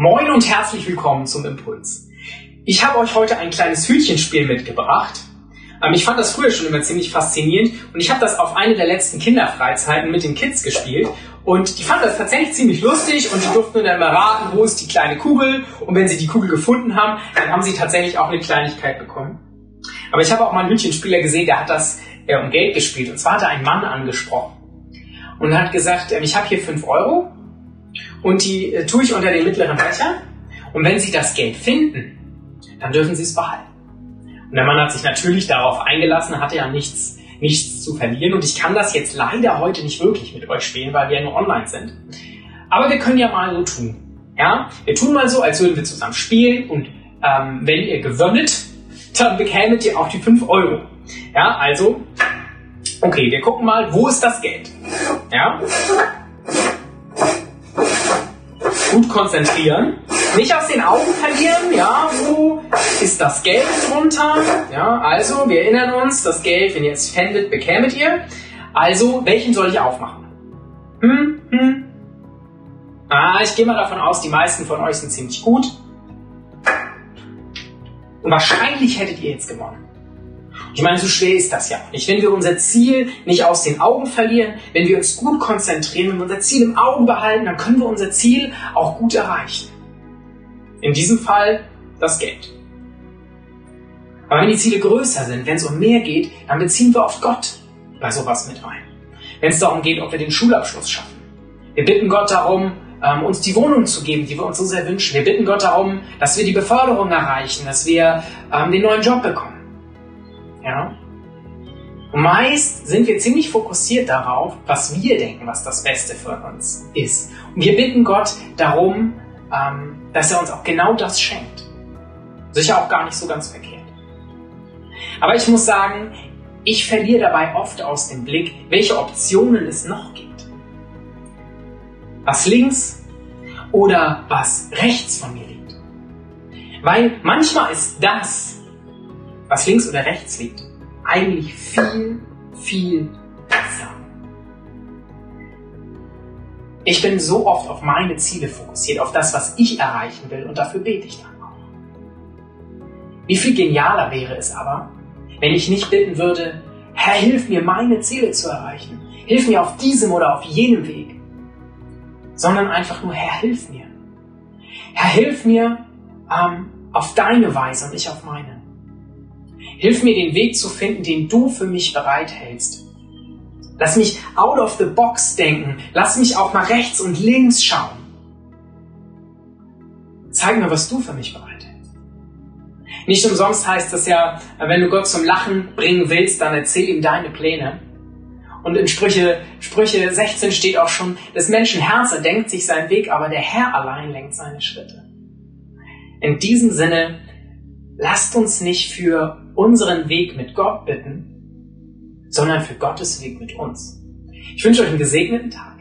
Moin und herzlich willkommen zum Impuls. Ich habe euch heute ein kleines Hütchenspiel mitgebracht. Ähm, ich fand das früher schon immer ziemlich faszinierend und ich habe das auf eine der letzten Kinderfreizeiten mit den Kids gespielt und die fanden das tatsächlich ziemlich lustig und die durften dann mal raten, wo ist die kleine Kugel und wenn sie die Kugel gefunden haben, dann haben sie tatsächlich auch eine Kleinigkeit bekommen. Aber ich habe auch mal einen Hütchenspieler gesehen, der hat das äh, um Geld gespielt und zwar hat er einen Mann angesprochen und hat gesagt, äh, ich habe hier 5 Euro und die äh, tue ich unter den mittleren Becher. Und wenn Sie das Geld finden, dann dürfen Sie es behalten. Und der Mann hat sich natürlich darauf eingelassen, hatte ja nichts, nichts zu verlieren. Und ich kann das jetzt leider heute nicht wirklich mit euch spielen, weil wir ja nur online sind. Aber wir können ja mal so tun. Ja, wir tun mal so, als würden wir zusammen spielen. Und ähm, wenn ihr gewönnet, dann bekämet ihr auch die 5 Euro. Ja, also, okay, wir gucken mal, wo ist das Geld? Ja, gut konzentrieren. Nicht aus den Augen verlieren, ja, wo ist das Geld drunter? Ja, also, wir erinnern uns, das Geld, wenn ihr es fändet, bekämet ihr. Also, welchen soll ich aufmachen? Hm, hm. Ah, ich gehe mal davon aus, die meisten von euch sind ziemlich gut. Und wahrscheinlich hättet ihr jetzt gewonnen. Ich meine, so schwer ist das ja nicht. Wenn wir unser Ziel nicht aus den Augen verlieren, wenn wir uns gut konzentrieren, wenn wir unser Ziel im Auge behalten, dann können wir unser Ziel auch gut erreichen. In diesem Fall das Geld. Aber wenn die Ziele größer sind, wenn es um mehr geht, dann beziehen wir oft Gott bei sowas mit ein. Wenn es darum geht, ob wir den Schulabschluss schaffen. Wir bitten Gott darum, ähm, uns die Wohnung zu geben, die wir uns so sehr wünschen. Wir bitten Gott darum, dass wir die Beförderung erreichen, dass wir ähm, den neuen Job bekommen. Und meist sind wir ziemlich fokussiert darauf, was wir denken, was das Beste für uns ist. Und wir bitten Gott darum, ähm, dass er uns auch genau das schenkt. Sicher auch gar nicht so ganz verkehrt. Aber ich muss sagen, ich verliere dabei oft aus dem Blick, welche Optionen es noch gibt. Was links oder was rechts von mir liegt. Weil manchmal ist das, was links oder rechts liegt, eigentlich viel, viel besser. Ich bin so oft auf meine Ziele fokussiert, auf das, was ich erreichen will und dafür bete ich dann auch. Wie viel genialer wäre es aber, wenn ich nicht bitten würde, Herr, hilf mir, meine Ziele zu erreichen. Hilf mir auf diesem oder auf jenem Weg. Sondern einfach nur, Herr, hilf mir. Herr, hilf mir ähm, auf deine Weise und ich auf meine. Hilf mir, den Weg zu finden, den du für mich bereithältst. Lass mich out of the box denken. Lass mich auch mal rechts und links schauen. Zeig mir, was du für mich bereithältst. Nicht umsonst heißt das ja, wenn du Gott zum Lachen bringen willst, dann erzähl ihm deine Pläne. Und in Sprüche, Sprüche 16 steht auch schon, des Menschen Herz erdenkt sich seinen Weg, aber der Herr allein lenkt seine Schritte. In diesem Sinne lasst uns nicht für unseren Weg mit Gott bitten, sondern für Gottes Weg mit uns. Ich wünsche euch einen gesegneten Tag.